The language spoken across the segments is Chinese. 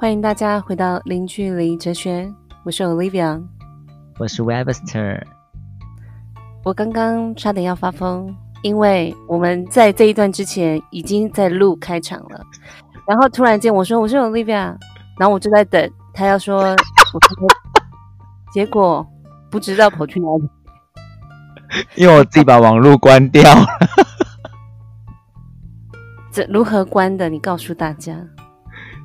欢迎大家回到零距离哲学，我是 Olivia，我是 Webster。我刚刚差点要发疯，因为我们在这一段之前已经在录开场了，然后突然间我说我是 Olivia，然后我就在等他要说，结果不知道跑去哪里，因为我自己把网络关掉了。这如何关的？你告诉大家。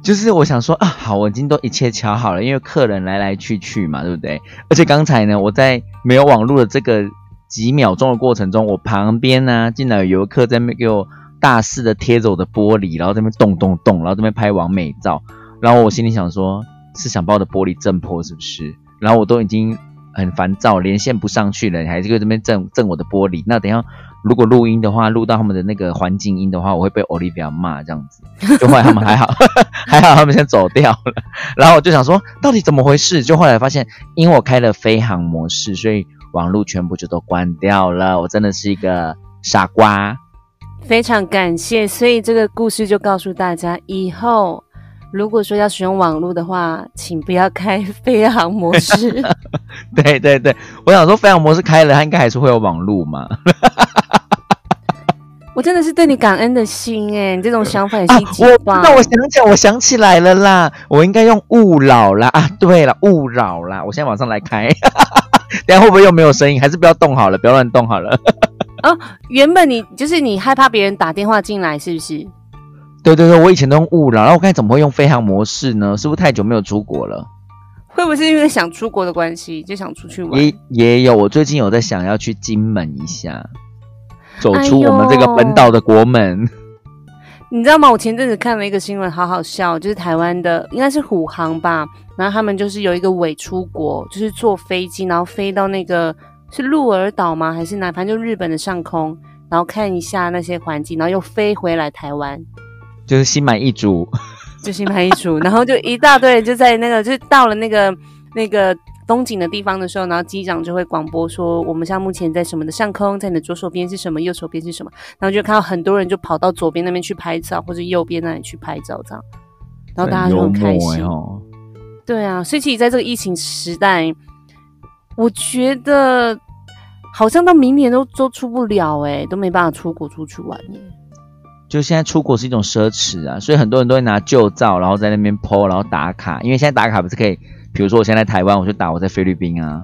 就是我想说啊，好，我已经都一切瞧好了，因为客人来来去去嘛，对不对？而且刚才呢，我在没有网络的这个几秒钟的过程中，我旁边呢进来有游客在那给我大肆的贴着我的玻璃，然后在那边咚咚咚，然后这边拍完美照，然后我心里想说，是想把我的玻璃震破是不是？然后我都已经很烦躁，连线不上去了，你还在这边震震我的玻璃，那等下。如果录音的话，录到他们的那个环境音的话，我会被 Olivia 骂这样子。就后来他们还好，还好他们先走掉了。然后我就想说，到底怎么回事？就后来发现，因为我开了飞行模式，所以网络全部就都关掉了。我真的是一个傻瓜。非常感谢，所以这个故事就告诉大家，以后如果说要使用网络的话，请不要开飞行模式。对对对，我想说飞行模式开了，它应该还是会有网络嘛。我真的是对你感恩的心哎，你这种想法也是一级棒。那我想起来，我想起来了啦，我应该用勿扰啦 啊！对了，勿扰啦，我现在马上来开，等下会不会又没有声音？还是不要动好了，不要乱动好了。哦，原本你就是你害怕别人打电话进来，是不是？对对对，我以前都用勿扰，然后我刚才怎么会用飞行模式呢？是不是太久没有出国了？会不会是因为想出国的关系，就想出去玩？也也有，我最近有在想要去金门一下。走出我们这个本岛的国门，你知道吗？我前阵子看了一个新闻，好好笑，就是台湾的应该是虎航吧，然后他们就是有一个伪出国，就是坐飞机，然后飞到那个是鹿儿岛吗？还是哪？反正就日本的上空，然后看一下那些环境，然后又飞回来台湾，就是心满意足，就心满意足，然后就一大堆就在那个，就到了那个那个。风景的地方的时候，然后机长就会广播说：“我们现在目前在什么的上空，在你的左手边是什么，右手边是什么。”然后就看到很多人就跑到左边那边去拍照，或者右边那里去拍照，这样，然后大家就很开心。哦对啊，所以其实在这个疫情时代，我觉得好像到明年都都出不了，哎，都没办法出国出去玩耶。就现在出国是一种奢侈啊，所以很多人都会拿旧照，然后在那边 po，然后打卡，因为现在打卡不是可以。比如说我现在台湾，我就打我在菲律宾啊，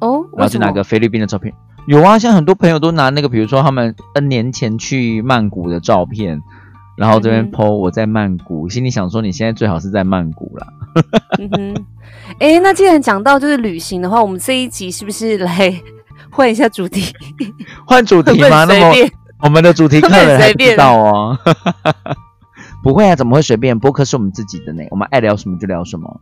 哦，然后就拿个菲律宾的照片。有啊，像很多朋友都拿那个，比如说他们 N 年前去曼谷的照片，然后这边 po 我在曼谷，心里想说你现在最好是在曼谷啦。嗯哼，哎，那既然讲到就是旅行的话，我们这一集是不是来换一下主题？换主题吗？那么我们的主题客人还知道哦。不会啊，怎么会随便？播客是我们自己的呢，我们爱聊什么就聊什么。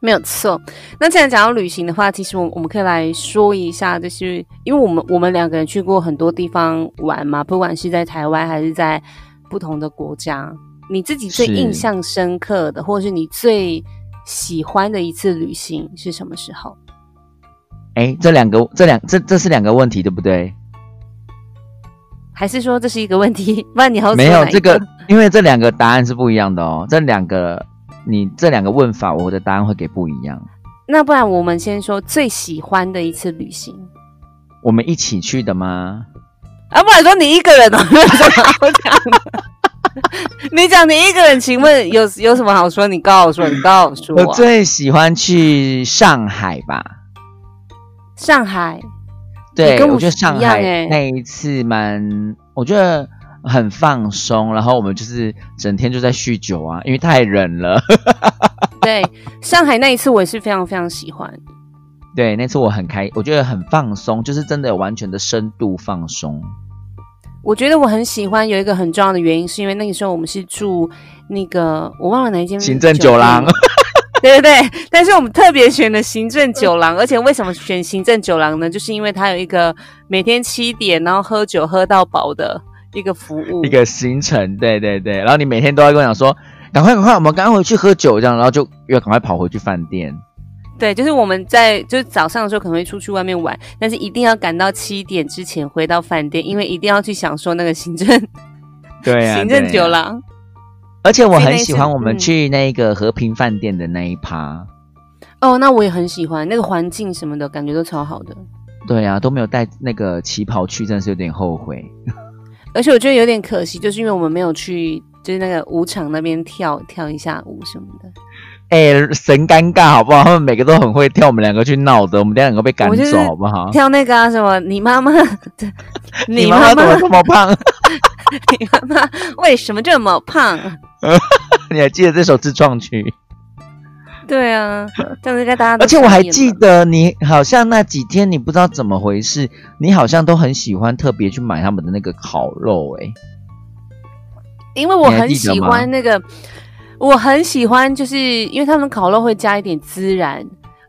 没有错。那既然讲到旅行的话，其实我我们可以来说一下，就是因为我们我们两个人去过很多地方玩嘛，不管是在台湾还是在不同的国家，你自己最印象深刻的，或者是你最喜欢的一次旅行是什么时候？哎，这两个，这两这这是两个问题，对不对？还是说这是一个问题？不然你好没有这个，因为这两个答案是不一样的哦，这两个。你这两个问法，我的答案会给不一样。那不然我们先说最喜欢的一次旅行，我们一起去的吗？啊，不然说你一个人哦，没有什么好讲的。你讲你一个人，请问有有什么好说？你告诉我，你告诉我。我最喜欢去上海吧。上海，对，我觉得上海那一次蛮，我觉得。很放松，然后我们就是整天就在酗酒啊，因为太冷了。对，上海那一次我也是非常非常喜欢。对，那次我很开，我觉得很放松，就是真的有完全的深度放松。我觉得我很喜欢有一个很重要的原因，是因为那个时候我们是住那个我忘了哪一间行政酒廊。对对对，但是我们特别选了行政酒廊，而且为什么选行政酒廊呢？就是因为它有一个每天七点然后喝酒喝到饱的。一个服务，一个行程，对对对，然后你每天都要跟我讲说，赶快赶快，我们赶快回去喝酒，这样，然后就要赶快跑回去饭店。对，就是我们在就是早上的时候可能会出去外面玩，但是一定要赶到七点之前回到饭店，因为一定要去享受那个行政，对啊，行政酒廊。而且我很喜欢我们嗯去那个和平饭店的那一趴。哦，那我也很喜欢那个环境什么的，感觉都超好的。对啊，都没有带那个旗袍去，真的是有点后悔。而且我觉得有点可惜，就是因为我们没有去，就是那个舞场那边跳跳一下舞什么的。哎、神尴尬好不好？他们每个都很会跳，我们两个去闹的，我们两个被赶走好不好？跳那个啊什么，你妈妈，你妈妈妈，怎么这么胖？你妈妈为什么这么胖？你还记得这首自创曲？对啊，这样应该大家而且我还记得你好像那几天你不知道怎么回事，你好像都很喜欢特别去买他们的那个烤肉、欸，因为我很喜欢那个，我很喜欢，就是因为他们烤肉会加一点孜然，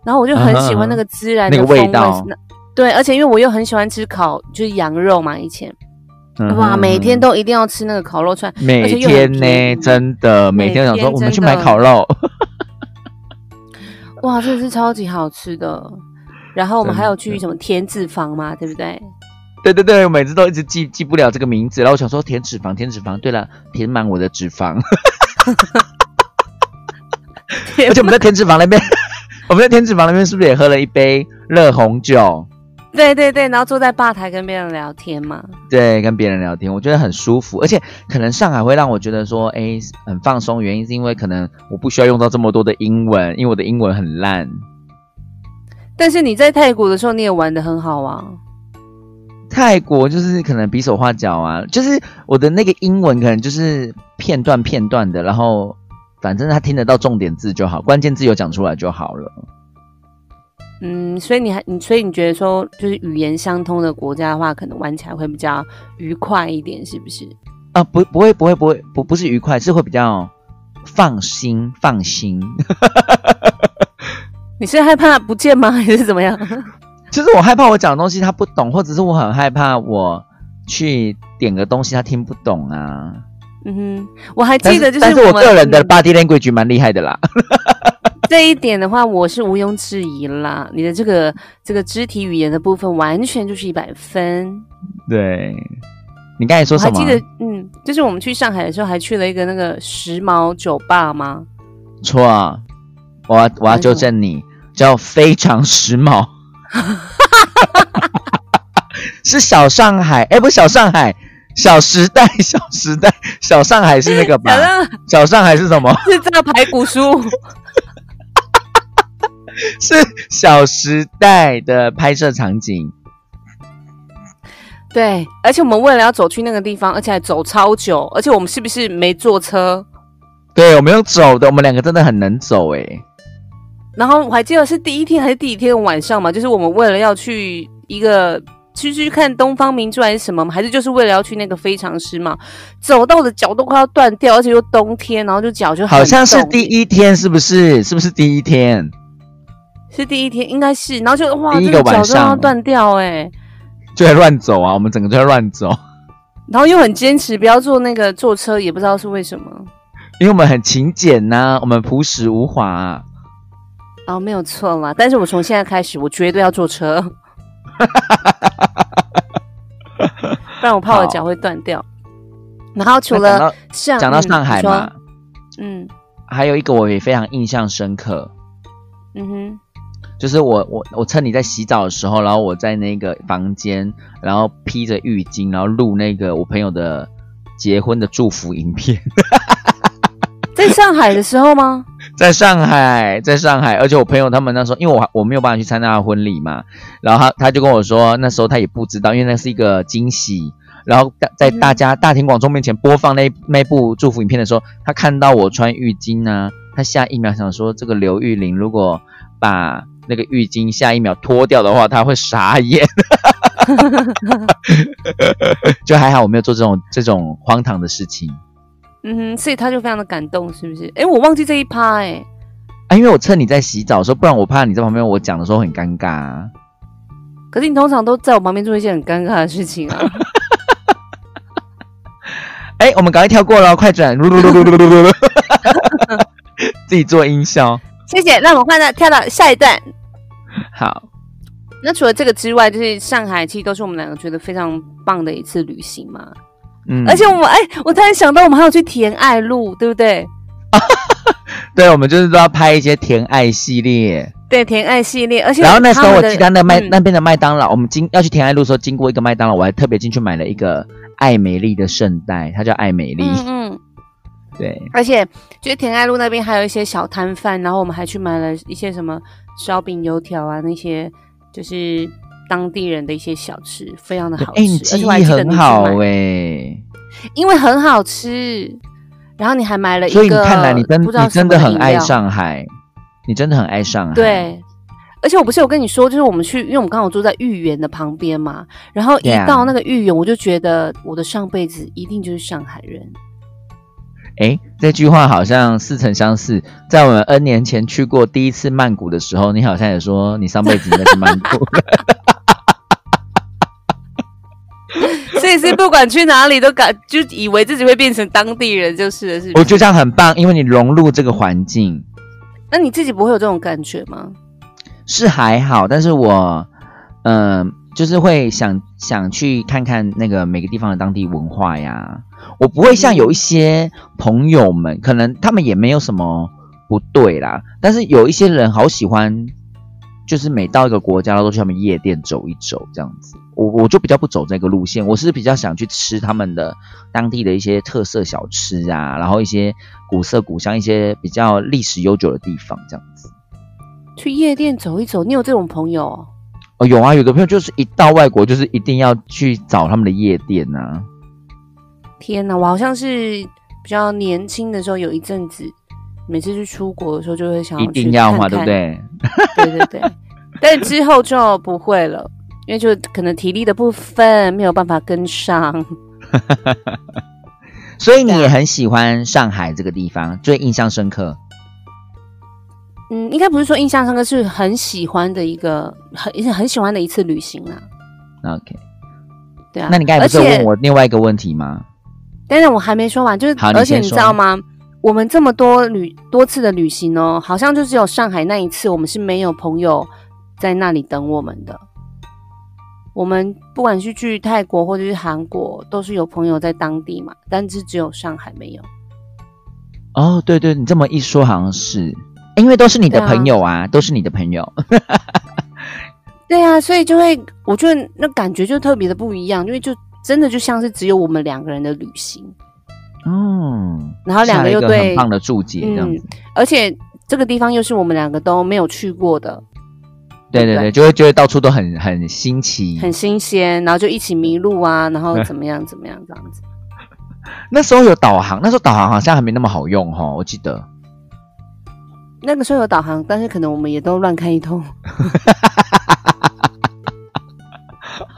然后我就很喜欢那个孜然的那个味道。对，而且因为我又很喜欢吃烤，就是羊肉嘛，以前。嗯哇，每天都一定要吃那个烤肉串，每天呢，真的每天想说我们去买烤肉，哇，真的是超级好吃的。然后我们还有去什么填脂肪嘛，对不对？对对对，我每次都一直记记不了这个名字，然后我想说填脂肪，填脂肪，对了，填满我的脂肪，而且我们在填脂肪那边，我们在填脂肪那边是不是也喝了一杯热红酒？对对对，然后坐在吧台跟别人聊天嘛。对，跟别人聊天，我觉得很舒服，而且可能上海会让我觉得说，哎，很放松，原因是因为可能我不需要用到这么多的英文，因为我的英文很烂。但是你在泰国的时候，你也玩的很好啊。泰国就是可能比手画脚啊，就是我的那个英文可能就是片段片段的，然后反正他听得到重点字就好，关键字有讲出来就好了。嗯，所以你还你所以你觉得说，就是语言相通的国家的话，可能玩起来会比较愉快一点，是不是？啊，不，不会，不会，不会，不，不是愉快，是会比较放心，放心。你是害怕不见吗，还是怎么样？其 实我害怕我讲的东西他不懂，或者是我很害怕我去点个东西他听不懂啊。嗯哼，我还记得就是但是我个人的嗯 body language 蛮厉害的啦。这一点的话，我是毋庸置疑啦。你的这个这个肢体语言的部分，完全就是一百分。对，你刚才说什么？我还记得，嗯，就是我们去上海的时候，还去了一个那个时髦酒吧吗？错啊，我要我要纠正你，叫非常时髦，是小上海，哎，不是小上海，小时代，小时代，小上海是那个吧小上海是什么？是这个排骨酥。是小时代的拍摄场景。对，而且我们为了要走去那个地方，而且还走超久，而且我们是不是没坐车？对，我们用走的，我们两个真的很能走哎。然后我还记得是第一天还是第一天晚上嘛，就是我们为了要去一个去去看东方明珠还是什么吗，还是就是为了要去那个非常师嘛，走到我的脚都快要断掉，而且又冬天，然后就脚就好像是第一天，是不是？是不是第一天？是第一天，应该是，然后就哇，这个脚个晚上都要断掉哎、就在乱走啊，我们整个就在乱走，然后又很坚持不要坐那个坐车，也不知道是为什么。因为我们很勤俭呐、我们朴实无华、啊。哦，没有错啦，但是我从现在开始，我绝对要坐车，不然我怕我的脚会断掉。然后除了那讲到上讲到上海嘛，嗯。还有一个我也非常印象深刻，嗯哼，就是我我我趁你在洗澡的时候，然后我在那个房间，然后披着浴巾，然后录那个我朋友的结婚的祝福影片，在上海的时候吗？在上海，在上海，而且我朋友他们那时候，因为我我没有办法去参加他婚礼嘛，然后他他就跟我说，那时候他也不知道，因为那是一个惊喜。然后大在大家大庭广众面前播放那那部祝福影片的时候，他看到我穿浴巾呢、他下一秒想说，这个刘玉玲如果把那个浴巾下一秒脱掉的话，他会傻眼。就还好我没有做这种这种荒唐的事情嗯哼，所以他就非常的感动，是不是？哎，我忘记这一趴哎。啊，因为我趁你在洗澡的时候，不然我怕你在旁边我讲的时候很尴尬、啊。可是你通常都在我旁边做一些很尴尬的事情啊。哎，我们赶快跳过了，快转，自己做音效。谢谢，那我们换到跳到下一段。好，那除了这个之外，就是上海其实都是我们两个觉得非常棒的一次旅行嘛。嗯，而且我们哎，我突然想到，我们还有去甜爱路，对不对？对，我们就是都要拍一些甜爱系列。对，甜爱系列，而且然后那时候我记得那麦、嗯那边的麦当劳，我们经要去甜爱路的时候，经过一个麦当劳，我还特别进去买了一个爱美丽的圣代，它叫爱美丽。嗯嗯，对，而且就是甜爱路那边还有一些小摊贩，然后我们还去买了一些什么烧饼、油条啊，那些就是当地人的一些小吃，非常的好吃。哎、你而记忆且我还记得你去很好买哎、因为很好吃。然后你还买了一个，所以你看来你真你真的很爱上海，你真的很爱上海。，对，而且我不是有跟你说，就是我们去，因为我们刚好住在豫园的旁边嘛，然后一到那个豫园，我就觉得我的上辈子一定就是上海人。哎，这句话好像似曾相识，在我们 N 年前去过第一次曼谷的时候，你好像也说你上辈子应该是曼谷。所以是不管去哪里都感就以为自己会变成当地人，就是了，是？我觉得这样很棒，因为你融入这个环境那你自己不会有这种感觉吗？是还好，但是我嗯、就是会想想去看看那个每个地方的当地文化呀。我不会像有一些朋友们，可能他们也没有什么不对啦，但是有一些人好喜欢，就是每到一个国家都去他们夜店走一走这样子。我我就比较不走这个路线，我是比较想去吃他们的当地的一些特色小吃啊，然后一些古色古香、一些比较历史悠久的地方这样子。去夜店走一走，你有这种朋友哦？哦，有啊，有的朋友就是一到外国，就是一定要去找他们的夜店啊。天哪，我好像是比较年轻的时候，有一阵子每次去出国的时候，就会想一要去定要嘛，对不？对？对对对，但之后就不会了，因为就可能体力的部分没有办法跟上。所以你也很喜欢上海这个地方，最印象深刻。嗯，应该不是说印象深刻，是很喜欢的一个很很喜欢的一次旅行啊。OK，对啊，那你刚才不是问我另外一个问题吗？但是我还没说完，就是而且你知道吗？我们这么多旅多次的旅行哦，好像就只有上海那一次，我们是没有朋友在那里等我们的。我们不管是去泰国或者是韩国，都是有朋友在当地嘛，但是只有上海没有。哦，对对，你这么一说好像是，因为都是你的朋友啊，都是你的朋友。对啊，所以就会我觉得那感觉就特别的不一样，因为就真的就像是只有我们两个人的旅行，哦，然后两个个又对很棒的注解，这样子。而且这个地方又是我们两个都没有去过的，对对对对，就会觉得到处都很很新奇。很新鲜，然后就一起迷路啊，然后 怎么样怎么样这样子。那时候有导航，那时候导航好像还没那么好用哈，我记得。那个时候有导航，但是可能我们也都乱开一通。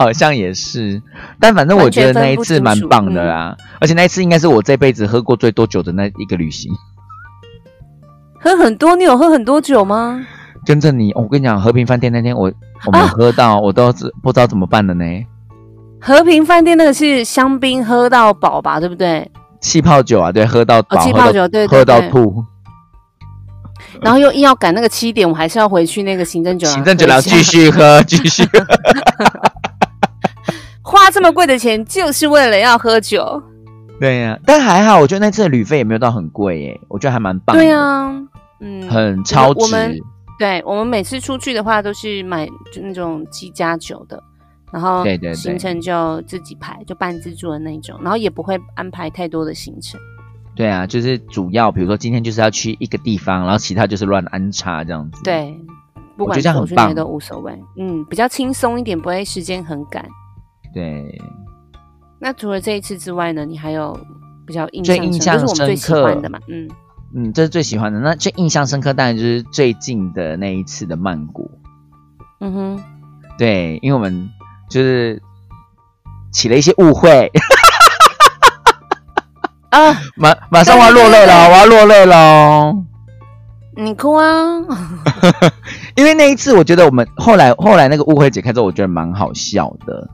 好像也是，但反正我觉得那一次蛮棒的啦，而且那一次应该是我这辈子喝过最多酒的那一个旅行。喝很多，你有喝很多酒吗？跟着你，哦我跟你讲，和平饭店那天我我们喝到，我都是不知道怎么办了呢。和平饭店那个是香槟喝到饱吧，对不对？气泡酒啊，对，喝到饱，哦，气喝到泡酒，对喝。到吐。然后又硬要赶那个七点，我还是要回去那个行政酒廊。行政酒廊继。续喝，继续喝。花这么贵的钱，就是为了要喝酒。对呀、但还好，我觉得那次的旅费也没有到很贵耶，我觉得还蛮棒的。对啊，嗯，很超值。我们对我们每次出去的话，都是买就那种七加酒的，然后对对对行程就自己排，就半自助的那种，然后也不会安排太多的行程。对啊，就是主要，比如说今天就是要去一个地方，然后其他就是乱安插这样子。对，不管我觉得这样很棒都无所谓，嗯，比较轻松一点，不会时间很赶。对，那除了这一次之外呢，你还有比较印象深最印象就是我们最喜深刻欢的嘛，嗯，嗯，这是最喜欢的。那最印象深刻，当然就是最近的那一次的曼谷。嗯哼，对，因为我们就是起了一些误会，啊，马马上我要落泪了，我要落泪了。你哭啊，因为那一次，我觉得我们后来后来那个误会解开之后，我觉得蛮好笑的，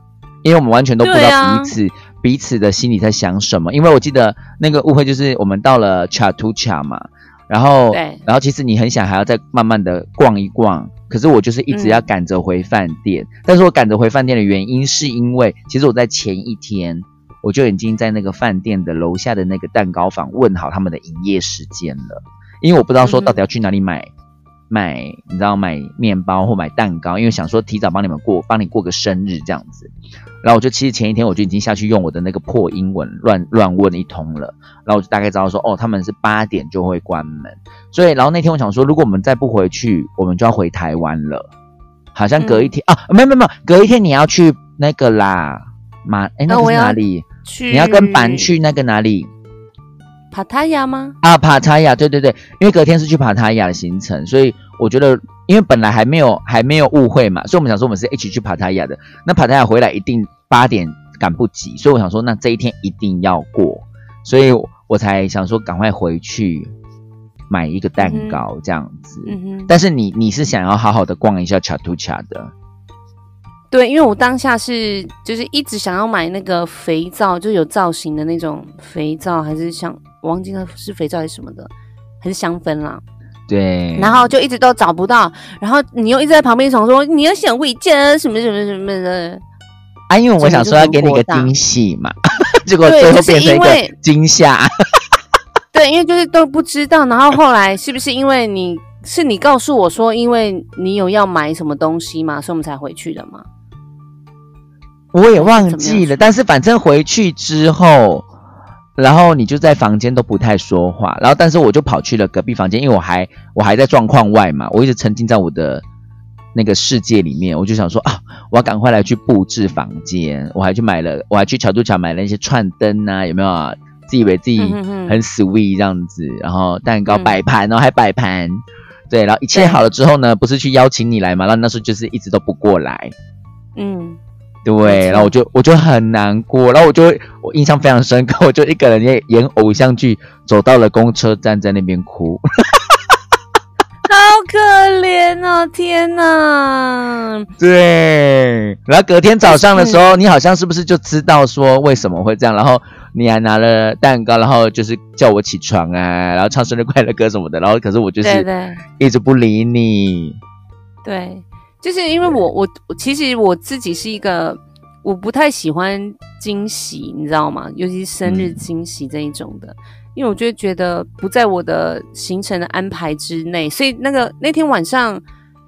因为我们完全都不知道彼此、彼此的心里在想什么。因为我记得那个误会就是我们到了 Chatucha 嘛，然后对然后其实你很想还要再慢慢的逛一逛，可是我就是一直嗯要赶着回饭店。但是我赶着回饭店的原因是因为，其实我在前一天我就已经在那个饭店的楼下的那个蛋糕房问好他们的营业时间了，因为我不知道说到底要去哪里买买，你知道买面包或买蛋糕，因为想说提早帮你们过，帮你过个生日这样子。然后我就其实前一天我就已经下去用我的那个破英文乱乱问一通了，然后我就大概知道说，哦，他们是八点就会关门，所以然后那天我想说，如果我们再不回去，我们就要回台湾了。好像隔一天啊，没有没有没有，隔一天你要去那个啦，马哎，那是哪里？去你要跟板去那个哪里？帕塔亚吗？啊，帕塔亚，对对对，因为隔天是去帕塔亚的行程，所以我觉得，因为本来还没有还没有误会嘛，所以我们想说我们是一起去帕塔亚的。那帕塔亚回来一定八点赶不及，所以我想说，那这一天一定要过，所以我才想说赶快回去。买一个蛋糕这样子，但是你你是想要好好的逛一下卡图卡的，对，因为我当下是就是一直想要买那个肥皂，就有造型的那种肥皂，还是想我忘记了是肥皂还是什么的，还是香氛啦，对，然后就一直都找不到，然后你又一直在旁边想说你要想回家什么什么什么的，啊，因为我想说要给你个惊喜嘛，结果最后变成一个惊吓。对，因为就是都不知道，然后后来是不是因为你是你告诉我说，因为你有要买什么东西嘛，所以我们才回去的嘛？我也忘记了，但是反正回去之后，然后你就在房间都不太说话，然后但是我就跑去了隔壁房间，因为我还我还在状况外嘛，我一直沉浸在我的那个世界里面，我就想说啊，我要赶快来去布置房间，我还去买了，我还去桥渡桥买了一些串灯啊，有没有？啊？自以为自己很 sweet 这样子，然后蛋糕摆盘，然后还摆盘，对，然后一切好了之后呢，不是去邀请你来嘛？然后那时候就是一直都不过来，嗯，对，然后我就我就很难过，然后我就我印象非常深刻，我就一个人演演偶像剧，走到了公车站，在那边哭。好可怜哦！天哪，对。然后隔天早上的时候，你好像是不是就知道说为什么会这样？然后你还拿了蛋糕，然后就是叫我起床啊，然后唱生日快乐歌什么的。然后可是我就是一直不理你。对，就是因为我我其实我自己是一个我不太喜欢惊喜，你知道吗？尤其是生日惊喜这一种的。因为我就觉得不在我的行程的安排之内，所以那个那天晚上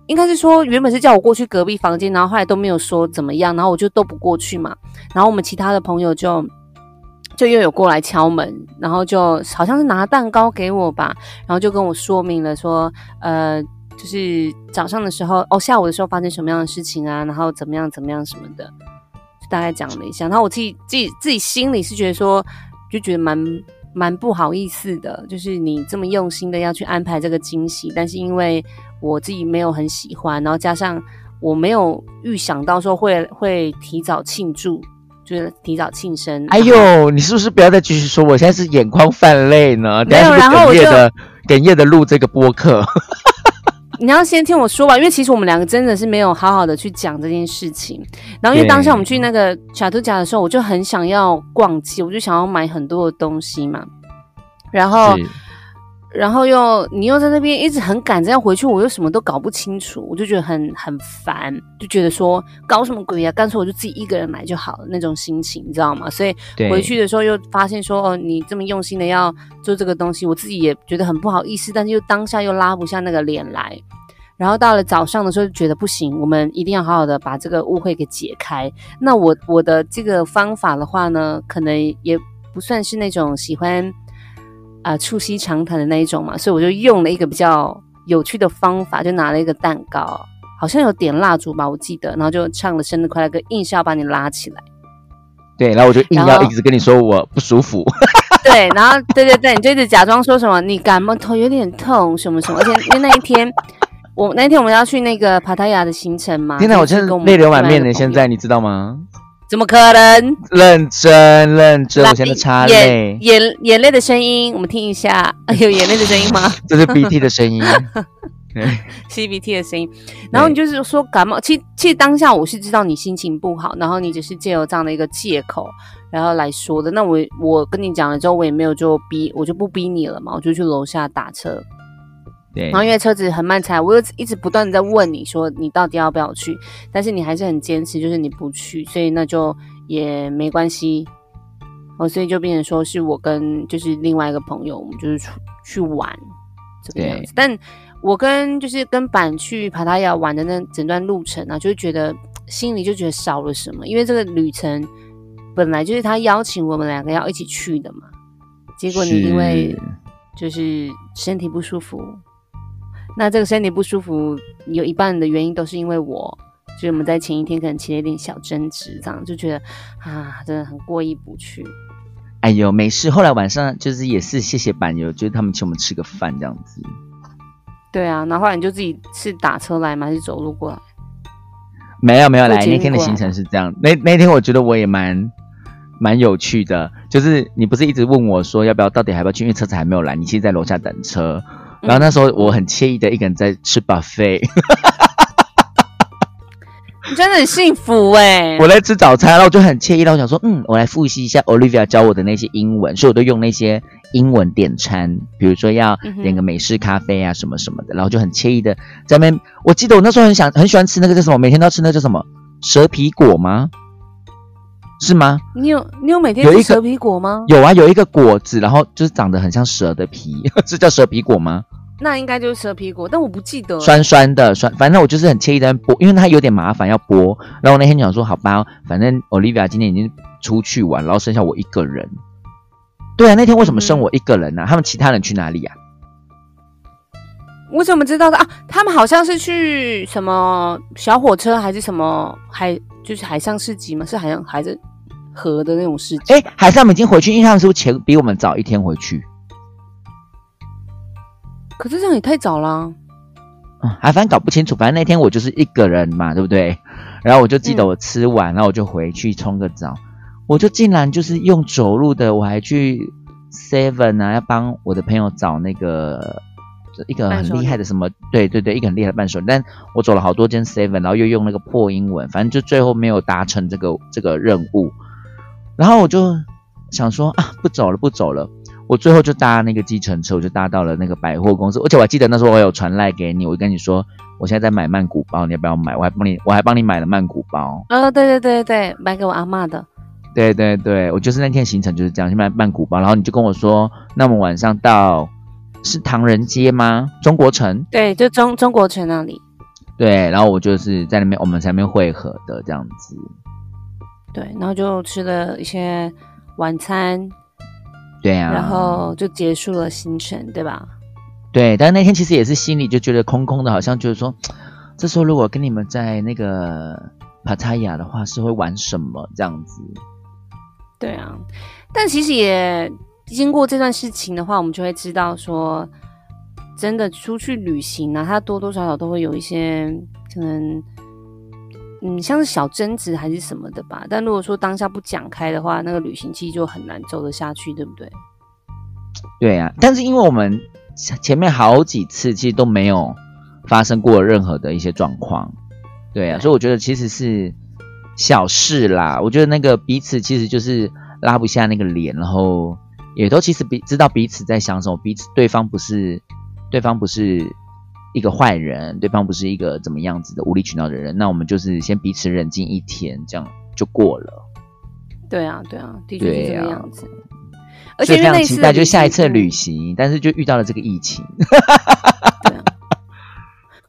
应该是说原本是叫我过去隔壁房间，然后后来都没有说怎么样，然后我就都不过去嘛。然后我们其他的朋友就就又有过来敲门，然后就好像是拿蛋糕给我吧，然后就跟我说明了说，呃，就是早上的时候哦，下午的时候发生什么样的事情啊，然后怎么样怎么样什么的，就大概讲了一下。然后我自己自己自己心里是觉得说，就觉得蛮。蛮不好意思的，就是你这么用心的要去安排这个惊喜，但是因为我自己没有很喜欢，然后加上我没有预想到说会会提早庆祝，就是提早庆生。哎呦，你是不是不要再继续说？我现在是眼眶泛泪呢。没有，然后我就哽咽的录这个播客。你要先听我说吧，因为其实我们两个真的是没有好好的去讲这件事情。然后因为当下我们去那个小兔家的时候，我就很想要逛街，我就想要买很多的东西嘛。然后。然后又你又在那边一直很赶着要回去，我又什么都搞不清楚，我就觉得很很烦，就觉得说搞什么鬼啊，干脆我就自己一个人来就好了那种心情，你知道吗？所以回去的时候又发现说哦，你这么用心的要做这个东西，我自己也觉得很不好意思，但是又当下又拉不下那个脸来。然后到了早上的时候就觉得不行，我们一定要好好的把这个误会给解开。那我我的这个方法的话呢，可能也不算是那种喜欢。啊，促膝长谈的那一种嘛，所以我就用了一个比较有趣的方法，就拿了一个蛋糕，好像有点蜡烛吧，我记得，然后就唱了生日快乐歌，硬是要把你拉起来。对，然后我就硬要一直跟你说我不舒服。对，然后对对对，你就一直假装说什么你感冒头有点痛什么什么，而且因为那一天我那天我们要去那个帕塔亚的行程嘛，天哪，我真的泪流满面的，现在你知道吗？怎么可能？认真认真，我现在擦泪，眼眼泪的声音，我们听一下，有眼泪的声音吗？这是鼻涕的声音，吸鼻涕的声音。然后你就是说感冒，其实其实当下我是知道你心情不好，然后你只是借由这样的一个借口，然后来说的。那我我跟你讲了之后，我也没有就逼，我就不逼你了嘛，我就去楼下打车。然后因为车子很慢才，我又一直不断的在问你说你到底要不要去，但是你还是很坚持，就是你不去，所以那就也没关系，哦，所以就变成说是我跟就是另外一个朋友，我们就是出去玩这个样子。但我跟就是跟板去帕塔亚玩的那整段路程啊，就觉得心里就觉得少了什么，因为这个旅程本来就是他邀请我们两个要一起去的嘛，结果你因为就是身体不舒服，那这个身体不舒服有一半的原因都是因为我。所以我们在前一天可能起了一点小争执，这样就觉得啊，真的很过意不去。哎呦，没事。后来晚上就是也是谢谢板友，就是他们请我们吃个饭这样子。对啊，然后后来你就自己是打车来吗？还是走路过来？没有没有来，那天的行程是这样。那那天我觉得我也蛮蛮有趣的，就是你不是一直问我说要不要到底还要不要去，因为车子还没有来，你其实在楼下等车。然后那时候我很惬意的一个人在吃 buffet 你。真的很幸福哎！我在吃早餐，然后我就很惬意，然后我想说，嗯，我来复习一下 Olivia 教我的那些英文，所以我都用那些英文点餐，比如说要点个美式咖啡啊什么什么的，然后就很惬意的在那边。我记得我那时候很想很喜欢吃那个叫什么，每天都要吃那个叫什么蛇皮果吗？是吗？你有你有每天吃蛇皮果吗？有啊，有一个果子，然后就是长得很像蛇的皮，是叫蛇皮果吗？那应该就是蛇皮果，但我不记得。酸酸的，酸，反正我就是很惬意在剥，因为它有点麻烦要剥。然后我那天就想说，好吧，反正 Olivia 今天已经出去玩，然后剩下我一个人。对啊，那天为什么剩我一个人呢？他们其他人去哪里呀？我怎么知道的啊？他们好像是去什么小火车，还是什么海，就是海上市集吗？是海上还是河的那种市集？哎，海上已经回去，因为他们是不是前比我们早一天回去？可是这样也太早了，啊，还反正搞不清楚。反正那天我就是一个人嘛，对不对？然后我就记得我吃完，然后我就回去冲个澡，我就竟然就是用走路的，我还去 Seven 啊，要帮我的朋友找那个一个很厉害的什么，对对对，一个很厉害的伴手。但我走了好多间 Seven，然后又用那个破英文，反正就最后没有达成这个这个任务。然后我就想说啊，不走了，不走了。我最后就搭那个计程车，我就搭到了那个百货公司，而且我还记得那时候我有传赖给你，我跟你说我现在在买曼谷包，你要不要买？我还帮你，我还帮你买了曼谷包。呃，对对对对买给我阿妈的。对对对，我就是那天行程就是这样，去买曼谷包，然后你就跟我说，那我们晚上到是唐人街吗？中国城？对，就中中国城那里。对，然后我就是在那边，我们在那边汇合的这样子。对，然后就吃了一些晚餐。对呀，然后就结束了行程，对吧？对，但是那天其实也是心里就觉得空空的，好像就是说，这时候如果跟你们在那个帕塔亚的话，是会玩什么这样子？对啊，但其实也经过这段事情的话，我们就会知道说，真的出去旅行呢，它多多少少都会有一些可能。嗯，像是小争执还是什么的吧。但如果说当下不讲开的话，那个旅行期就很难走得下去，对不对？对啊。但是因为我们前面好几次其实都没有发生过任何的一些状况，对啊，所以我觉得其实是小事啦。我觉得那个彼此其实就是拉不下那个脸，然后也都其实彼知道彼此在想什么，彼此对方不是对方不是。一个坏人，对方不是一个怎么样子的无理取闹的人，那我们就是先彼此冷静一天，这样就过了。对啊，对啊，的确是这个样子。而且非常期待就下一次旅行，但是就遇到了这个疫情。对啊。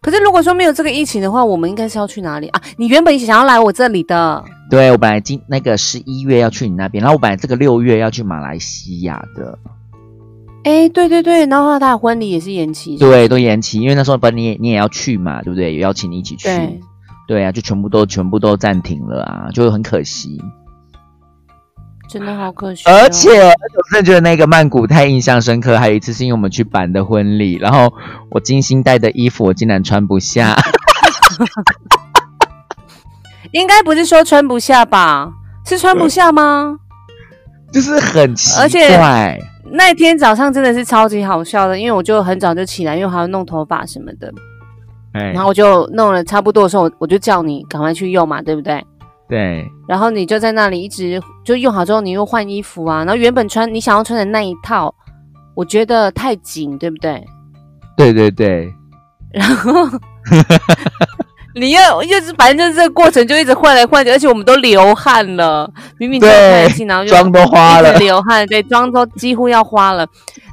可是如果说没有这个疫情的话，我们应该是要去哪里啊？你原本想要来我这里的。对，我本来今那个十一月要去你那边，然后我本来这个六月要去马来西亚的。哎，对对对，然后他的婚礼也是延期，对，都延期，因为那时候本你也你也要去嘛，对不对？也邀请你一起去，对啊，就全部都全部都暂停了啊，就很可惜，真的好可 惜。而且我真的觉得那个曼谷太印象深刻，还有一次是因为我们去板的婚礼，然后我精心带的衣服我竟然穿不下 应该不是说穿不下吧？是穿不下吗？就是很奇怪。那天早上真的是超级好笑的，因为我就很早就起来，因为还要弄头发什么的。哎，然后我就弄了差不多的时候，我就叫你赶快去用嘛，对不对？对。然后你就在那里一直就用好之后，你又换衣服啊。然后原本穿你想要穿的那一套，我觉得太紧，对不对？对对对。然后 你要又是反正就是这个过程就一直换来换去，而且我们都流汗了，明明就开心，然后就妆都花了，流汗，对，妆都几乎要花了。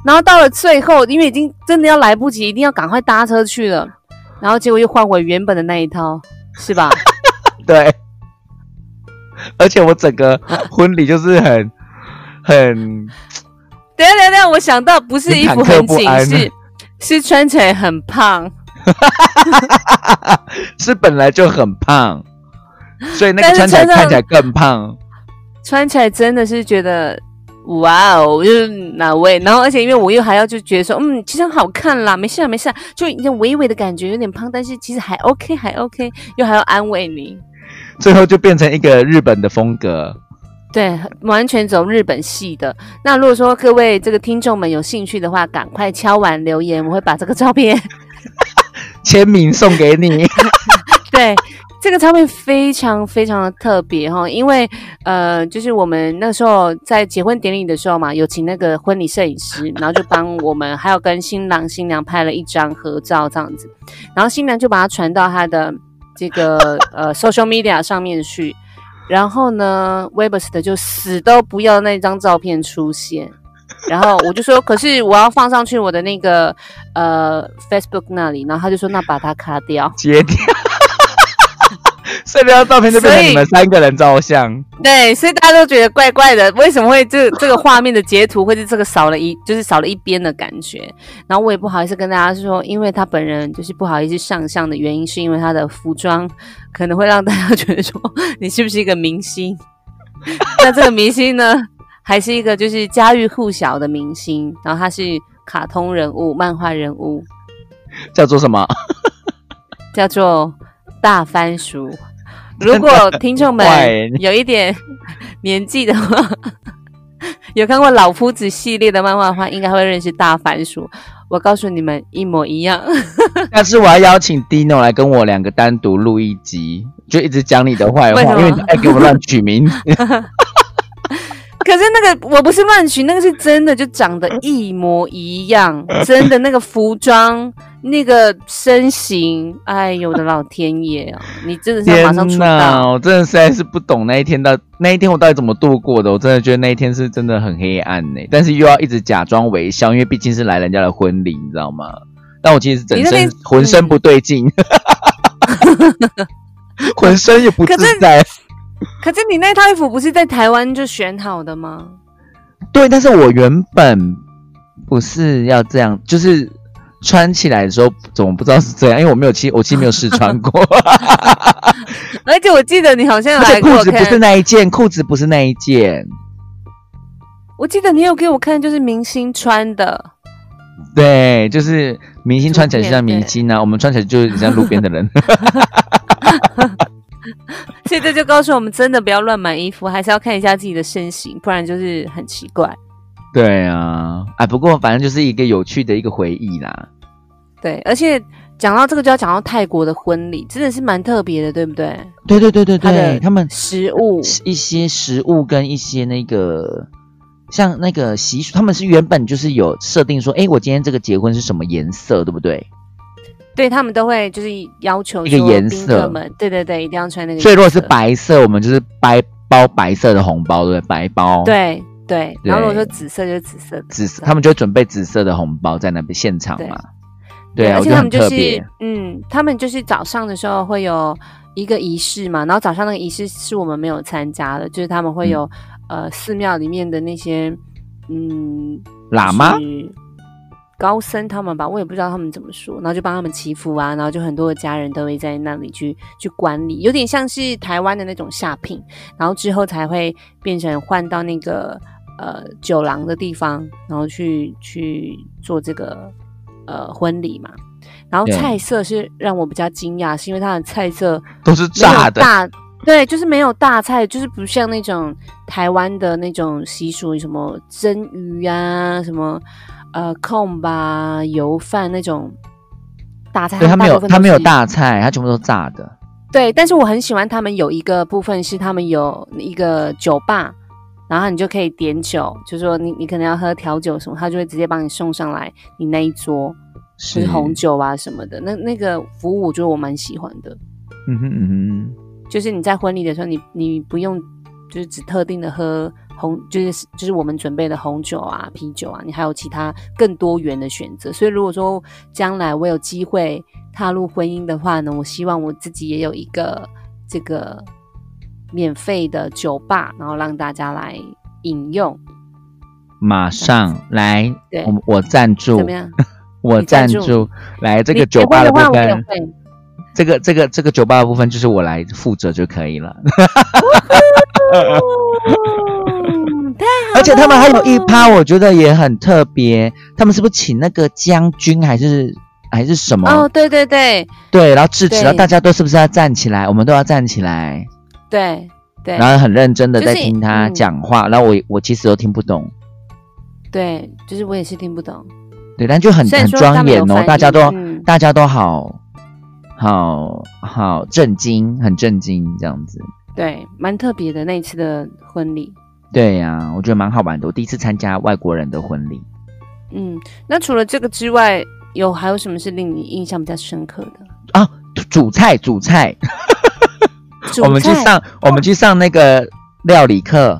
然后到了最后，因为已经真的要来不及，一定要赶快搭车去了，然后结果又换回原本的那一套，是吧？对。而且我整个婚礼就是很很。等下等下，我想到不是衣服很紧，是是穿起来很胖，是本来就很胖，所以那个穿起来看起来更胖。穿起来真的是觉得哇哦，就是哪位？然后而且因为我又还要就觉得说，嗯，其实好看啦，没事啊没事，就一种微微的感觉，有点胖，但是其实还 OK，还 OK，又还要安慰你，最后就变成一个日本的风格。对，完全走日本系的。那如果说各位这个听众们有兴趣的话，赶快敲完留言，我会把这个照片签名送给你。对，这个唱片非常非常的特别哈，因为呃，就是我们那时候在结婚典礼的时候嘛，有请那个婚礼摄影师，然后就帮我们还有跟新郎新娘拍了一张合照这样子，然后新娘就把它传到他的这个呃 social media 上面去。然后呢 w e b s 的就死都不要那张照片出现，然后我就说，可是我要放上去我的那个呃 Facebook 那里，然后他就说，那把它卡掉，截掉。所以那张照片就变成你们三个人照相。对，所以大家都觉得怪怪的，为什么会这这个画面的截图会是这个少了一，就是少了一边的感觉？然后我也不好意思跟大家说，因为他本人就是不好意思上相的原因，是因为他的服装可能会让大家觉得说 你是不是一个明星？那这个明星呢，还是一个就是家喻户晓的明星，然后他是卡通人物、漫画人物，叫做什么？叫做大番薯。如果听众们 有一点年纪的话，有看过老夫子系列的漫画的话，应该会认识大番薯。我告诉你们，一模一样。但是我要邀请 Dino 来跟我两个单独录一集，就一直讲你的坏话，因为你爱给我乱取名。可是那个我不是乱取，那个是真的，就长得一模一样，真的那个服装。那个身形，哎呦我的老天爷啊！你真的是马上出道，我真的实在是不懂那一天到那一天我到底怎么度过的。我真的觉得那一天是真的很黑暗呢，但是又要一直假装微笑，因为毕竟是来人家的婚礼，你知道吗？但我其实整身浑身不对劲，浑身也不自在。可是你那套衣服不是在台湾就选好的吗？对，但是我原本不是要这样，就是。穿起来的时候怎么不知道是这样？因为我没有其我其实没有试穿过，而且我记得你好像来裤子不是那一件，裤子不是那一件。我记得你有给我看，就是明星穿的。对，就是明星穿起来像明星啊，我们穿起来就是像路边的人。所以这就告诉我们，真的不要乱买衣服，还是要看一下自己的身形，不然就是很奇怪。对啊，哎，不过反正就是一个有趣的一个回忆啦。对，而且讲到这个就要讲到泰国的婚礼，真的是蛮特别的，对不对？对对对对对，他们食物一些食物跟一些那个像那个习俗，他们是原本就是有设定说，哎，我今天这个结婚是什么颜色，对不对？对他们都会就是要求一个颜色，对对对，一定要穿那个。所以如果是白色，我们就是白包白色的红包，对不对？白包。对。对，然后如果说紫色就是紫色，紫色他们就准备紫色的红包在那边现场嘛。对，而且他们就是，嗯，他们就是早上的时候会有一个仪式嘛，然后早上那个仪式是我们没有参加的，就是他们会有呃寺庙里面的那些嗯喇嘛、高僧他们吧，我也不知道他们怎么说，然后就帮他们祈福啊，然后就很多的家人都会在那里去去管理，有点像是台湾的那种下聘，然后之后才会变成换到那个。呃，酒廊的地方，然后去去做这个呃婚礼嘛。然后菜色是让我比较惊讶，是因为它的菜色都是炸的，大对，就是没有大菜，就是不像那种台湾的那种习俗，什么蒸鱼啊，什么呃控吧油饭那种大菜。对，他没有，他没有大菜，他全部都炸的。对，但是我很喜欢他们有一个部分是他们有一个酒吧。然后你就可以点酒，就说你你可能要喝调酒什么，他就会直接帮你送上来你那一桌，是红酒啊什么的。那那个服务我觉得我蛮喜欢的。嗯哼嗯哼，就是你在婚礼的时候，你你不用就是只特定的喝红，就是就是我们准备的红酒啊、啤酒啊，你还有其他更多元的选择。所以如果说将来我有机会踏入婚姻的话呢，我希望我自己也有一个这个免费的酒吧，然后让大家来饮用。马上来，对我我赞助怎么，样？我赞助，来这个酒吧的话，部分，这个这个这个酒吧的部分就是我来负责就可以了。而且他们还有一趴，我觉得也很特别，他们是不是请那个将军还是还是什么？哦，对对对对，然后致辞，后大家都是不是要站起来？我们都要站起来，对对然后很认真的在听他嗯讲话，然后我我其实都听不懂，对，就是我也是听不懂。对，但就很很庄严哦，大家都、嗯大家都好好好震惊，很震惊这样子。对，蛮特别的那一次的婚礼。对呀、我觉得蛮好玩的。我第一次参加外国人的婚礼，嗯，那除了这个之外，有还有什么是令你印象比较深刻的？啊，主菜主菜，煮我们去上我们去上那个料理课。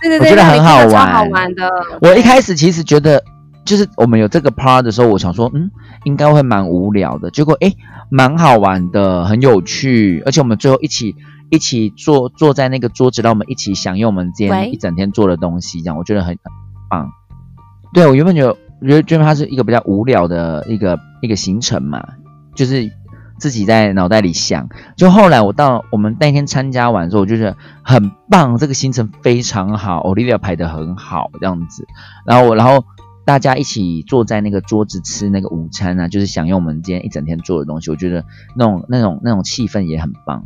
对对对，我觉得很好玩超好玩玩的。我一对开始其实觉得，就是我们有这个 part 的时候，我想说，嗯，应该会蛮无聊的。结果，诶，蛮好玩的，很有趣，而且我们最后一起一起坐坐在那个桌子，让我们一起享用我们今天一整天做的东西，这样我觉得很很棒。对我原本觉得，觉得觉得它是一个比较无聊的一个一个行程嘛，就是自己在脑袋里想。就后来我到我们那天参加完之后，我就觉得很棒，这个行程非常好，Olivia 排的很好，这样子。然后我，然后大家一起坐在那个桌子吃那个午餐啊，就是享用我们今天一整天做的东西。我觉得那种那种那种气氛也很棒。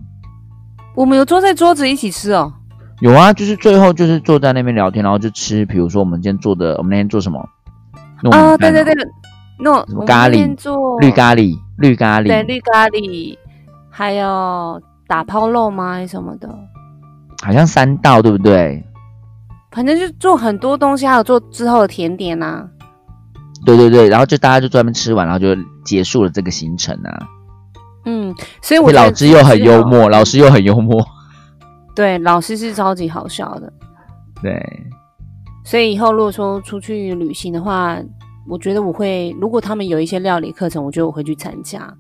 我们有坐在桌子一起吃哦。有啊，就是最后就是坐在那边聊天，然后就吃，比如说我们今天做的，我们那天做什么？啊对对对，那什么咖喱绿咖喱，绿咖喱，对绿咖喱，还有打抛肉吗？还是什么的？好像三道，对不对？反正就做很多东西，还有做之后的甜点啊。对对对，然后就大家就专门吃完，然后就结束了这个行程啊。嗯，所以我老师又很幽默，老师又很幽默，对老师是超级好笑的。对，所以以后如果说出去旅行的话，我觉得我会，如果他们有一些料理课程，我觉得我会去参加，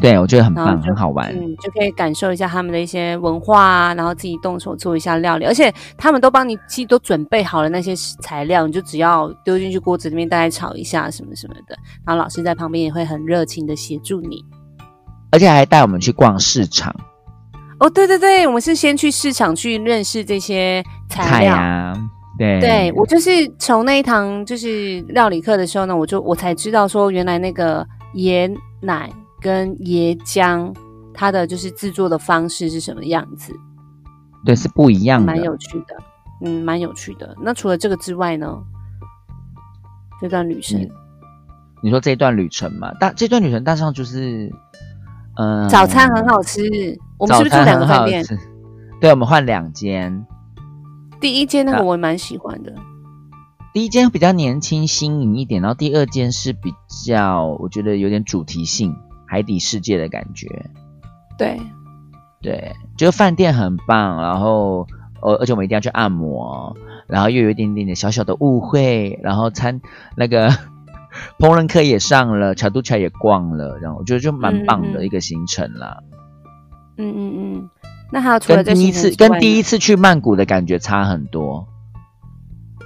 对我觉得很棒，很好玩。嗯，就可以感受一下他们的一些文化啊，然后自己动手做一下料理，而且他们都帮你其实都准备好了那些材料，你就只要丢进去锅子里面，大概炒一下什么什么的，然后老师在旁边也会很热情的协助你。而且还带我们去逛市场，哦，对对对，我们是先去市场去认识这些材菜料。啊，对，对我就是从那一堂就是料理课的时候呢，我就我才知道说，原来那个椰奶跟椰浆，它的就是制作的方式是什么样子，对是不一样的蛮。有趣的，嗯，蛮有趣的。那除了这个之外呢，这段旅程，嗯你说这一段旅程嘛，大这段旅程大上就是，嗯、早餐很好吃，我们是不是住两个饭店？吃。对，我们换两间，第一间那啊个我蛮喜欢的，第一间比较年轻新颖一点，然后第二间是比较我觉得有点主题性，海底世界的感觉。对，对，就是饭店很棒，然后呃，而且我们一定要去按摩，然后又有一点点的小小的误会，然后餐那个烹饪课也上了，茶都茶也逛了，然后我觉得就蛮棒的一个行程啦。嗯嗯嗯。那还有除了这第一次跟第一次去曼谷的感觉差很多，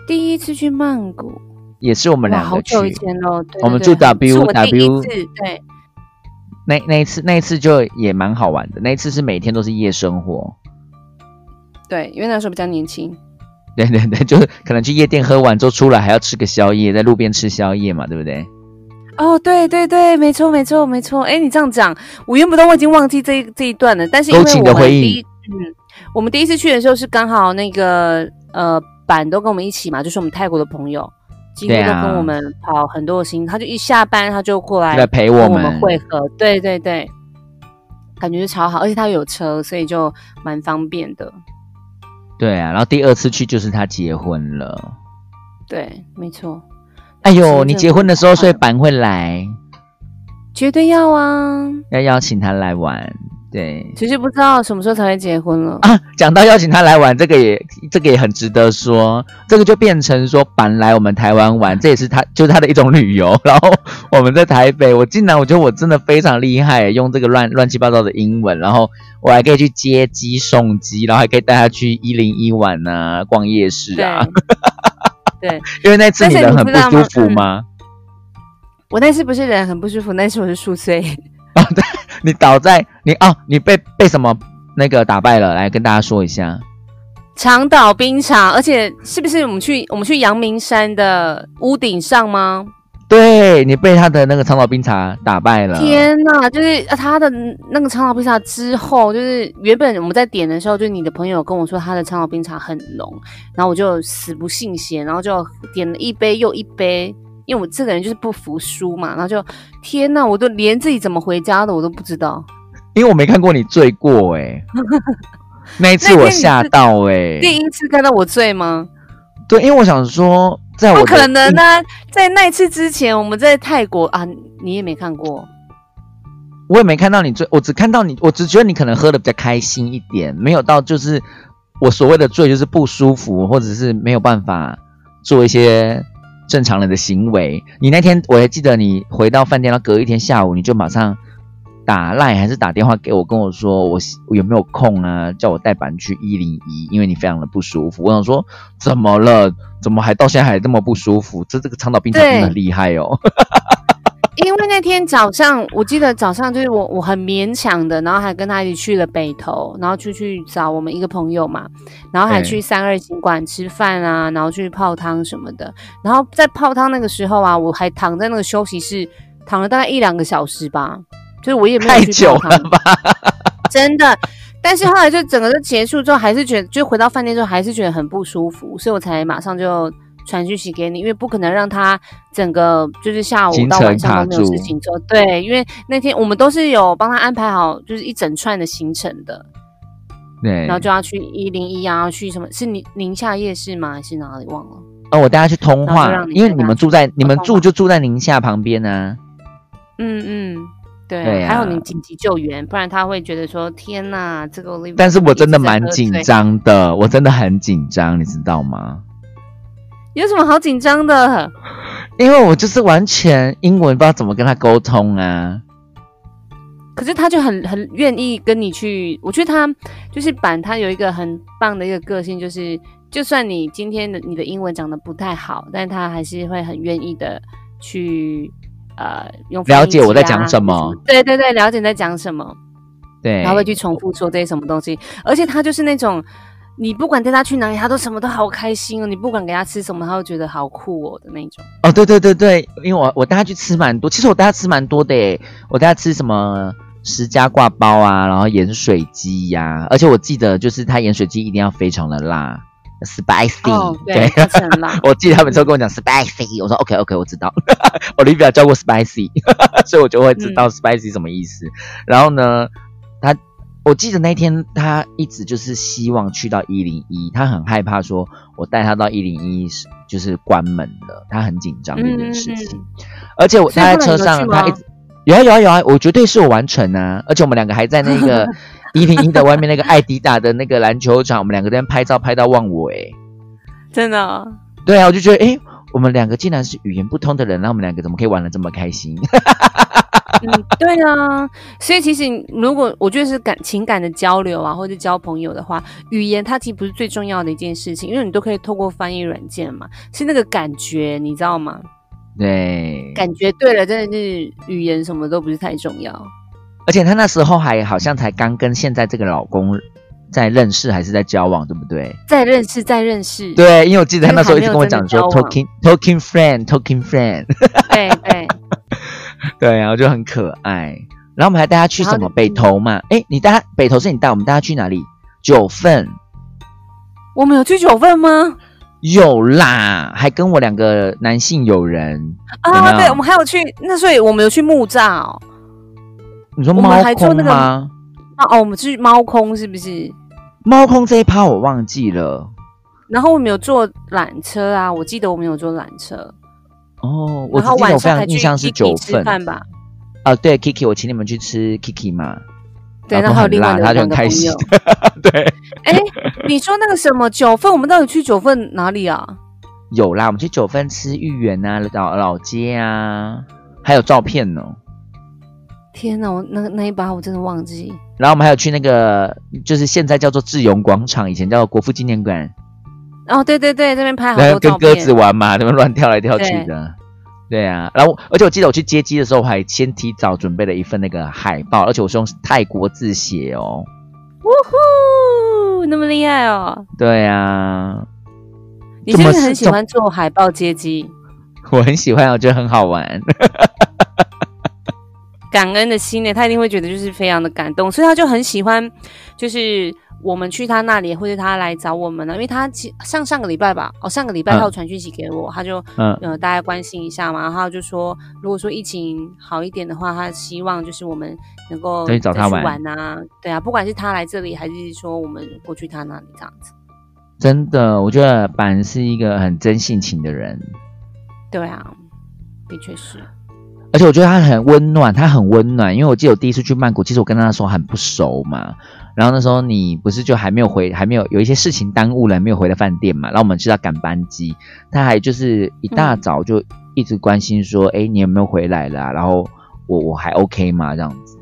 第一次去曼谷，也是我们哇，两个好久以去，前喽。我们住 W W，对，那那一次那一次就也蛮好玩的，那一次是每天都是夜生活。对，因为那时候比较年轻。对对对，就是可能去夜店喝完之后出来还要吃个宵夜，在路边吃宵夜嘛，对不对？哦，对对对，没错没错没错。哎，你这样讲，我原本都已经忘记这一这一段了，但是因勾为我们第一，嗯，我们第一次去的时候是刚好那个呃板都跟我们一起嘛，就是我们泰国的朋友，几乎都跟我们跑很多的行，他就一下班他就过来来陪我们跟我们会合，对对对，感觉就超好，而且他有车，所以就蛮方便的。对啊，然后第二次去就是他结婚了。对，没错，哎呦，你结婚的时候，所以板会来，绝对要啊！要邀请他来玩。对其实不知道什么时候才会结婚了。啊，讲到邀请他来玩，这个也这个也很值得说，这个就变成说板来我们台湾玩，这也是他就是他的一种旅游。然后我们在台北，我竟然我觉得我真的非常厉害，用这个乱乱七八糟的英文，然后我还可以去接机送机，然后还可以带他去一零一玩啊，逛夜市对啊。对，因为那次你人很不舒服吗？我那次不是人很不舒服，那次我是宿醉。你倒在你哦，你被被什么那个打败了？来跟大家说一下。长岛冰茶，而且是不是我们去我们去阳明山的屋顶上吗？对你被他的那个长岛冰茶打败了。天呐，就是呃他的那个长岛冰茶之后，就是原本我们在点的时候，就是你的朋友跟我说他的长岛冰茶很浓，然后我就死不信邪，然后就点了一杯又一杯，因为我这个人就是不服输嘛，然后就天呐，我都连自己怎么回家的我都不知道。因为我没看过你醉过哎、那一次我吓到哎、第一次看到我醉吗？对，因为我想说，在我不可能啊！在那一次之前，我们在泰国啊，你也没看过。我也没看到你醉，我只看到你，我只觉得你可能喝的比较开心一点，没有到就是我所谓的醉，就是不舒服，或者是没有办法做一些正常人的行为。你那天我还记得，你回到饭店，然后隔一天下午你就马上打赖还是打电话给我，跟我说我我有没有空啊，叫我代班去一零一，因为你非常的不舒服。我想说怎么了？怎么还到现在还这么不舒服？这这个长岛冰茶真的很厉害哦。因为那天早上，我记得早上就是我我很勉强的，然后还跟他一起去了北投，然后就去找我们一个朋友嘛，然后还去三二景馆吃饭啊，然后去泡汤什么的。然后在泡汤那个时候啊，我还躺在那个休息室躺了大概一两个小时吧，就是我也没有去太久了吧？真的。但是后来就整个就结束之后，还是觉得就回到饭店之后还是觉得很不舒服，所以我才马上就传讯息给你，因为不可能让他整个就是下午到晚上都没有事情做。对，因为那天我们都是有帮他安排好，就是一整串的行程的，对然后就要去一零一啊，去什么是宁宁夏夜市吗？还是哪里忘了？哦，我带他去通话因为你们住在你们住就住在宁夏旁边啊。嗯嗯，对，对啊还有你紧急救援，不然他会觉得说天哪，这个 Olivia 但是我真的蛮紧，张的，我真的很紧张，你知道吗？有什么好紧张的？因为我就是完全英文不知道怎么跟他沟通啊。可是他就很很愿意跟你去，我觉得他就是板，他有一个很棒的一个个性，就是就算你今天的你的英文讲的不太好，但他还是会很愿意的去呃用了解我在讲什么。对对对，了解你在讲什么，对，他会去重复说这些什么东西，而且他就是那种。你不管带他去哪里，他都什么都好开心哦。你不管给他吃什么，他都觉得好酷哦的那种。哦，对对对对，因为我我带他去吃蛮多，其实我带他吃蛮多的诶，我带他吃什么十家挂包啊，然后盐水鸡呀、而且我记得就是他盐水鸡一定要非常的辣，spicy，、哦，对，很辣。我记得他每次都跟我讲 spicy，我说 OK OK，我知道，Olivia 教过 spicy，所以我就会知道 spicy 什么意思。然后呢，他我记得那天他一直就是希望去到一零一，他很害怕说我带他到一零一是就是关门了，他很紧张这件事情。而且我他在车上他一直有啊有啊有啊，我绝对是有完成啊！而且我们两个还在那个 一零一的外面那个艾迪达的那个篮球场，我们两个在拍照拍到忘我诶、真的哦、对啊，我就觉得，诶，我们两个竟然是语言不通的人，那我们两个怎么可以玩的这么开心？嗯，对啊，所以其实如果我觉得是感情感的交流啊，或者交朋友的话，语言它其实不是最重要的一件事情，因为你都可以透过翻译软件嘛，是那个感觉，你知道吗？对，感觉对了，真的是语言什么都不是太重要。而且她那时候还好像才刚跟现在这个老公在认识，还是在交往，对不对？在认识，在认识，对，因为我记得她那时候一直跟我讲说 talking talking friend talking friend，对对，对啊，我就很可爱。然后我们还带他去什么北投嘛？诶，你带他北投是你带我们带他去哪里？九份我们有去九份吗？有啦，还跟我两个男性友人。啊，有对，我们还有去，那所以我们有去木栅哦。你说猫空还做那个哦，我们去猫空是不是？猫空这一趴我忘记了。然后我们有坐缆车啊，我记得我们有坐缆车，哦，我然后只记得我非晚上印象是九份吃饭吧。啊，对，Kiki，我请你们去吃 Kiki 嘛。对，然后还有另外他就很开心友。。对，哎，你说那个什么九份，我们到底去九份哪里啊？有啦，我们去九份吃芋圆啊，老老街啊，还有照片呢。天哪，我那那一把我真的忘记。然后我们还有去那个，就是现在叫做智勇广场，以前叫做国父纪念馆，哦，对对对，这边拍好多。跟鸽子玩嘛，他们乱跳来跳去的。对啊，然后而且我记得我去接机的时候，我还先提早准备了一份那个海报，而且我是用泰国字写哦。呜呼，那么厉害哦！对啊，你真的怎么是很喜欢做海报接机，我很喜欢，我觉得很好玩。感恩的心呢，他一定会觉得就是非常的感动，所以他就很喜欢，就是我们去他那里，或者他来找我们呢，因为他其上上个礼拜吧，哦，上个礼拜嗯。他有传讯息给我，他就嗯，呃大家关心一下嘛，然后就说，如果说疫情好一点的话，他希望就是我们能够可以找他再去玩玩啊，对啊，不管是他来这里，还是说我们过去他那里这样子，真的，我觉得板是一个很真性情的人，对啊，的确是，而且我觉得他很温暖，他很温暖。因为我记得我第一次去曼谷，其实我跟他那时候很不熟嘛。然后那时候你不是就还没有回，还没有有一些事情耽误了，没有回到饭店嘛。然后我们去要赶班机，他还就是一大早就一直关心说：“哎、你有没有回来啦、然后我我还 OK 吗？这样子。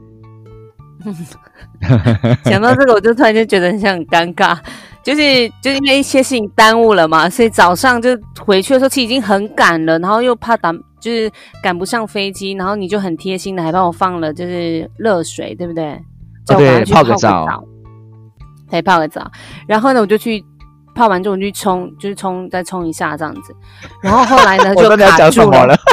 讲到这个，我就突然就觉得很像很尴尬，就是就是因为一些事情耽误了嘛，所以早上就回去的时候其实已经很赶了，然后又怕赶就是赶不上飞机，然后你就很贴心的还帮我放了就是热水，对不对？叫我赶快去泡个个澡啊对，泡个澡。然后呢，我就去泡完之后我就去冲，就是冲再冲一下这样子。然后后来呢 就卡住了。了。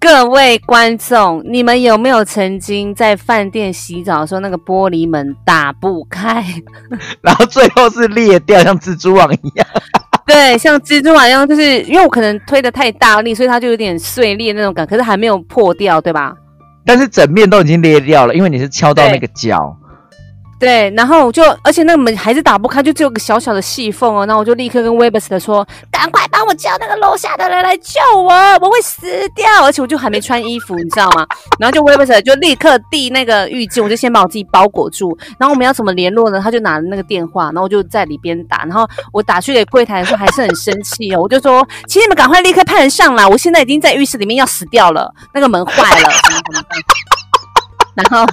各位观众，你们有没有曾经在饭店洗澡的时候，那个玻璃门打不开？然后最后是裂掉，像蜘蛛网一样。对，像蜘蛛网一样，就是因为我可能推的太大力，所以它就有点碎裂那种感，可是还没有破掉，对吧？但是整面都已经裂掉了，因为你是敲到那个角。对，然后我就，而且那个门还是打不开，就只有个小小的细缝哦。然后我就立刻跟 Webster 说：“赶快帮我叫那个楼下的人来救我，我会死掉！”而且我就还没穿衣服，你知道吗？然后就 Webster 就立刻递那个浴巾，我就先把我自己包裹住。然后我们要怎么联络呢？他就拿了那个电话，然后我就在里边打。然后我打去给柜台的时候还是很生气哦，我就说：“请你们赶快立刻派人上来，我现在已经在浴室里面要死掉了，那个门坏了，什么什么的。”然后，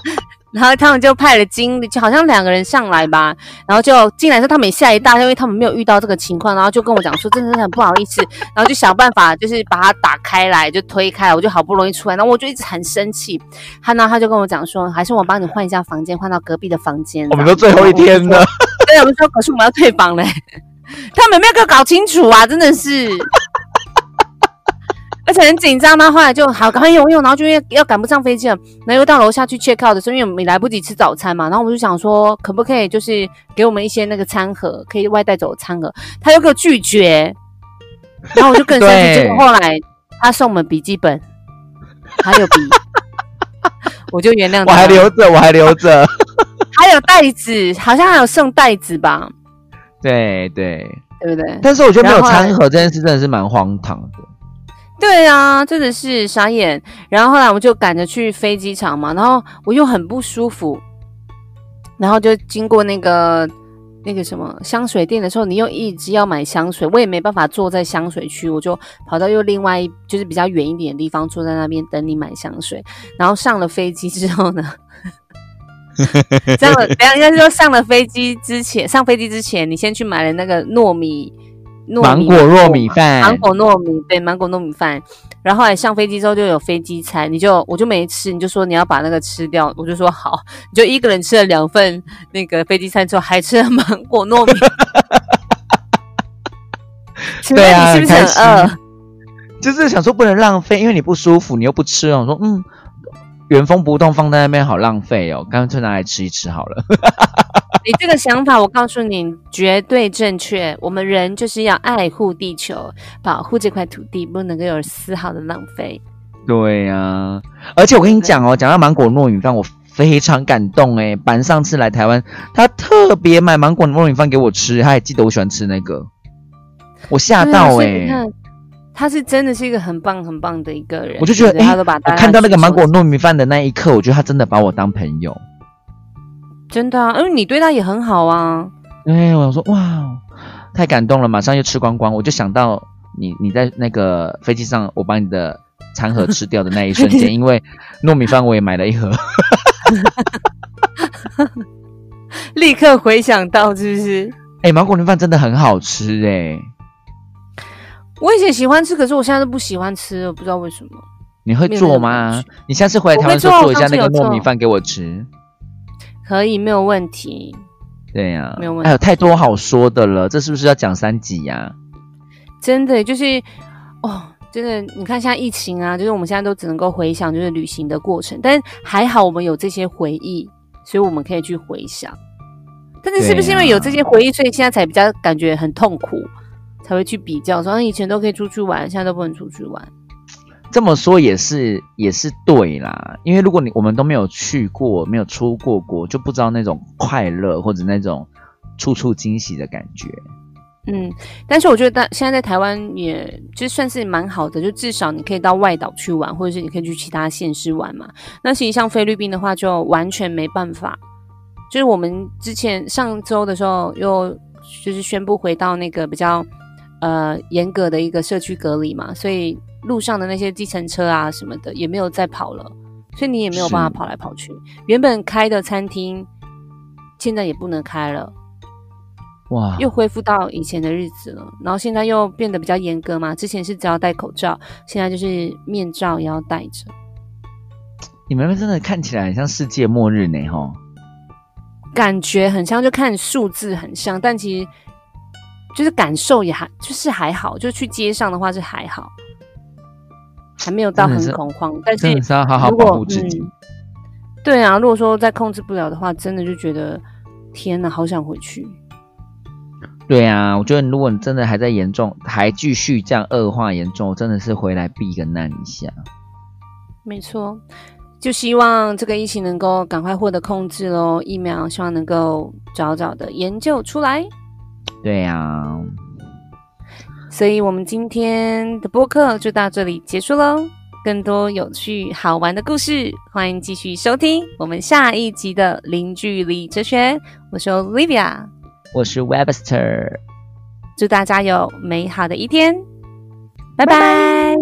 然后他们就派了经理，就好像两个人上来吧，然后就进来的时候，他们也吓一大跳，因为他们没有遇到这个情况，然后就跟我讲说，真的是很不好意思，然后就想办法就是把它打开来，就推开，我就好不容易出来，然后我就一直很生气，他呢他就跟我讲说，还是我帮你换一下房间，换到隔壁的房间。我们都最后一天了，了，对，我们说可是我们要退房嘞，他们有没有给我搞清楚啊？真的是。而且很紧张，然后后来就好赶快用用，然后就因为要赶不上飞机了，然后又到楼下去 check out 的时候，因为我们也来不及吃早餐嘛，然后我们就想说，可不可以就是给我们一些那个餐盒，可以外带走的餐盒，他又给我拒绝，然后我就更生气。对结果后来他送我们笔记本，还有笔，我就原谅他。我还留着，我还留着。还有袋子，好像还有送袋子吧，对对，对不对？但是我觉得没有餐盒这件事真的是蛮荒唐的。对啊，真的是傻眼。然后后来我们就赶着去飞机场嘛，然后我又很不舒服，然后就经过那个那个什么香水店的时候，你又一直要买香水，我也没办法坐在香水区，我就跑到又另外一就是比较远一点的地方，坐在那边等你买香水。然后上了飞机之后呢？上了，等一下应该是说上了飞机之前，上飞机之前，你先去买了那个糯米芒果糯米嘛饭，芒果糯米，对，芒果糯米饭。然后后来上飞机之后就有飞机餐，你就我就没吃，你就说你要把那个吃掉，我就说好，你就一个人吃了两份那个飞机餐之后，还吃了芒果糯米。对啊你是不是很很饿？就是想说不能浪费，因为你不舒服，你又不吃哦。我说嗯，原封不动放在那边好浪费哦，干脆拿来吃一吃好了。你这个想法，我告诉你绝对正确。我们人就是要爱护地球，保护这块土地，不能够有丝毫的浪费。对呀、而且我跟你讲哦，讲到芒果糯米饭，我非常感动诶。板上次来台湾，他特别买芒果糯米饭给我吃，他还记得我喜欢吃那个，我吓到欸诶。所以你看，他是真的是一个很棒很棒的一个人，我就觉得，对他都把我看到那个芒果糯米饭的那一刻，我觉得他真的把我当朋友。真的啊，因为你对他也很好啊。对，我想说，哇，太感动了，马上又吃光光，我就想到你你在那个飞机上，我把你的餐盒吃掉的那一瞬间，因为糯米饭我也买了一盒。立刻回想到，是不是？哎、芒果糯米饭真的很好吃哎、我以前喜欢吃，可是我现在都不喜欢吃了，我不知道为什么。你会做吗？你下次回来台湾的时我会做候做一下那个糯米饭给我吃。可以，没有问题。对呀、没有问题还有太多好说的了，这是不是要讲三集呀、真的就是哦，真的，你看现在疫情啊，就是我们现在都只能够回想就是旅行的过程，但是还好我们有这些回忆，所以我们可以去回想。但是是不是因为有这些回忆，所以现在才比较感觉很痛苦，才会去比较说，啊以前都可以出去玩，现在都不能出去玩。这么说也是也是对啦，因为如果你我们都没有去过，没有出过国，就不知道那种快乐或者那种处处惊喜的感觉。嗯，但是我觉得大现在在台湾也就算是蛮好的，就至少你可以到外岛去玩，或者是你可以去其他县市玩嘛。那其实像菲律宾的话，就完全没办法。就是我们之前上周的时候，又就是宣布回到那个比较呃严格的一个社区隔离嘛，所以路上的那些计程车啊什么的也没有再跑了，所以你也没有办法跑来跑去。原本开的餐厅现在也不能开了。哇，又恢复到以前的日子了，然后现在又变得比较严格嘛。之前是只要戴口罩，现在就是面罩也要戴着。你们真的看起来很像世界末日呢，吼。感觉很像，就看数字很像，但其实就是感受也还就是还好，就去街上的话是还好，还没有到很恐慌。但是真的是要好好保护自己。嗯对啊，如果说再控制不了的话，真的就觉得天哪，好想回去。对啊，我觉得如果你真的还在严重，还继续这样恶化严重，真的是回来避个难一下。没错，就希望这个疫情能够赶快获得控制喽，疫苗希望能够早早的研究出来。对啊，所以我们今天的播客就到这里结束喽。更多有趣好玩的故事，欢迎继续收听我们下一集的零距离哲学。我是 Olivia，我是 Webster。祝大家有美好的一天，拜拜